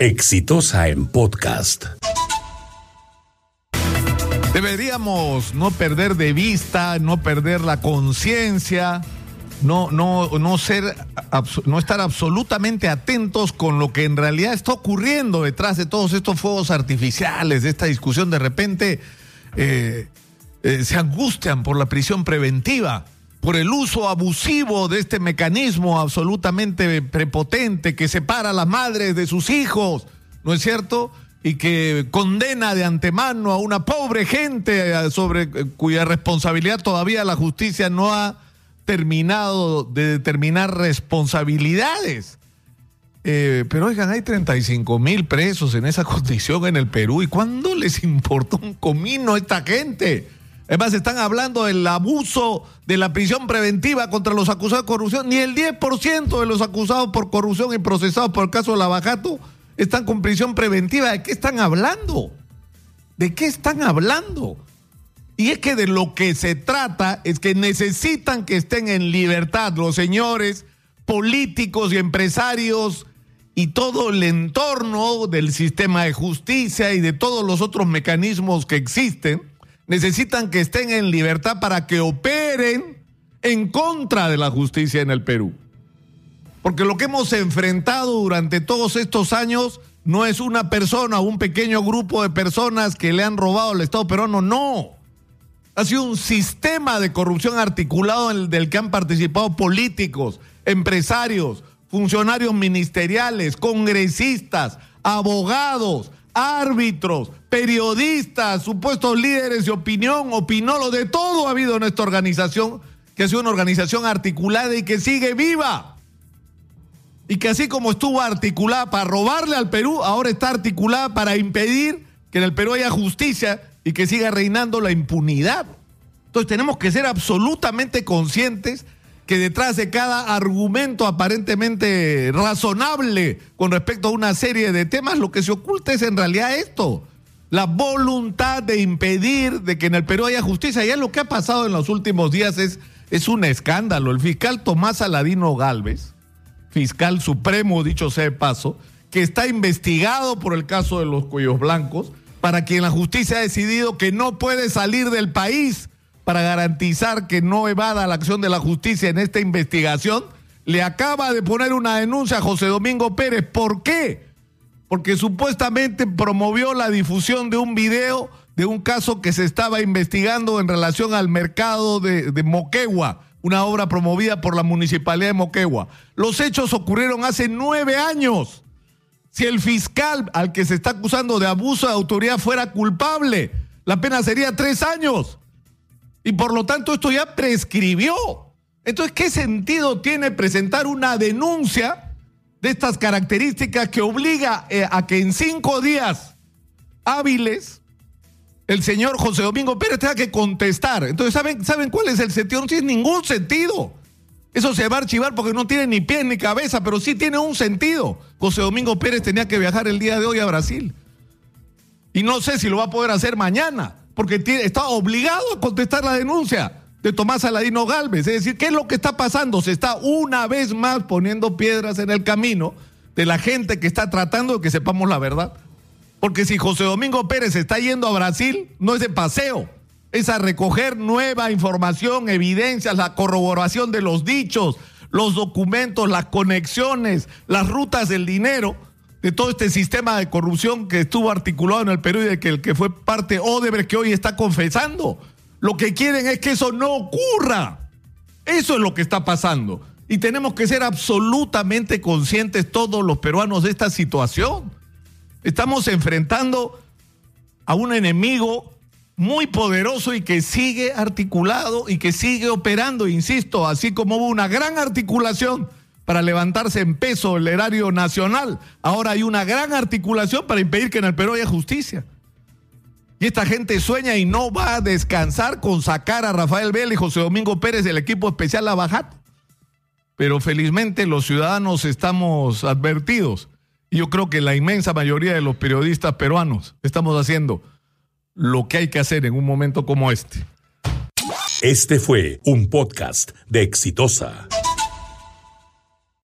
Exitosa en podcast. Deberíamos no perder de vista, no perder la conciencia, no, no, no no estar absolutamente atentos con lo que en realidad está ocurriendo detrás de todos estos fuegos artificiales, de esta discusión. De repente eh, eh, se angustian por la prisión preventiva por el uso abusivo de este mecanismo absolutamente prepotente que separa a las madres de sus hijos, ¿no es cierto? Y que condena de antemano a una pobre gente eh, sobre eh, cuya responsabilidad todavía la justicia no ha terminado de determinar responsabilidades. Eh, pero oigan, hay 35 mil presos en esa condición en el Perú. ¿Y cuándo les importó un comino a esta gente? Además, están hablando del abuso de la prisión preventiva contra los acusados de corrupción. Ni el 10% de los acusados por corrupción y procesados por el caso de Lavajato están con prisión preventiva. ¿De qué están hablando? ¿De qué están hablando? Y es que de lo que se trata es que necesitan que estén en libertad los señores políticos y empresarios y todo el entorno del sistema de justicia y de todos los otros mecanismos que existen necesitan que estén en libertad para que operen en contra de la justicia en el Perú. Porque lo que hemos enfrentado durante todos estos años no es una persona un pequeño grupo de personas que le han robado al Estado peruano, no. Ha sido un sistema de corrupción articulado en el del que han participado políticos, empresarios, funcionarios ministeriales, congresistas, abogados, árbitros, periodistas, supuestos líderes de opinión, opinólogos, de todo ha habido en esta organización, que ha sido una organización articulada y que sigue viva. Y que así como estuvo articulada para robarle al Perú, ahora está articulada para impedir que en el Perú haya justicia y que siga reinando la impunidad. Entonces tenemos que ser absolutamente conscientes que detrás de cada argumento aparentemente razonable con respecto a una serie de temas, lo que se oculta es en realidad esto, la voluntad de impedir de que en el Perú haya justicia. Ya lo que ha pasado en los últimos días es, es un escándalo. El fiscal Tomás Aladino Galvez, fiscal supremo, dicho sea de paso, que está investigado por el caso de los cuellos blancos, para quien la justicia ha decidido que no puede salir del país para garantizar que no evada la acción de la justicia en esta investigación, le acaba de poner una denuncia a José Domingo Pérez. ¿Por qué? Porque supuestamente promovió la difusión de un video de un caso que se estaba investigando en relación al mercado de, de Moquegua, una obra promovida por la municipalidad de Moquegua. Los hechos ocurrieron hace nueve años. Si el fiscal al que se está acusando de abuso de autoridad fuera culpable, la pena sería tres años. Y por lo tanto esto ya prescribió. Entonces, ¿qué sentido tiene presentar una denuncia de estas características que obliga eh, a que en cinco días hábiles el señor José Domingo Pérez tenga que contestar? Entonces, ¿saben, ¿saben cuál es el sentido? No tiene ningún sentido. Eso se va a archivar porque no tiene ni pies ni cabeza, pero sí tiene un sentido. José Domingo Pérez tenía que viajar el día de hoy a Brasil. Y no sé si lo va a poder hacer mañana porque está obligado a contestar la denuncia de Tomás Aladino Galvez. Es decir, ¿qué es lo que está pasando? Se está una vez más poniendo piedras en el camino de la gente que está tratando de que sepamos la verdad. Porque si José Domingo Pérez está yendo a Brasil, no es de paseo, es a recoger nueva información, evidencias, la corroboración de los dichos, los documentos, las conexiones, las rutas del dinero de todo este sistema de corrupción que estuvo articulado en el Perú y de que el que fue parte Odebrecht que hoy está confesando. Lo que quieren es que eso no ocurra. Eso es lo que está pasando. Y tenemos que ser absolutamente conscientes todos los peruanos de esta situación. Estamos enfrentando a un enemigo muy poderoso y que sigue articulado y que sigue operando, insisto, así como hubo una gran articulación para levantarse en peso el erario nacional. Ahora hay una gran articulación para impedir que en el Perú haya justicia. Y esta gente sueña y no va a descansar con sacar a Rafael Vélez y José Domingo Pérez del equipo especial La Bajat. Pero felizmente los ciudadanos estamos advertidos. Y yo creo que la inmensa mayoría de los periodistas peruanos estamos haciendo lo que hay que hacer en un momento como este. Este fue un podcast de Exitosa.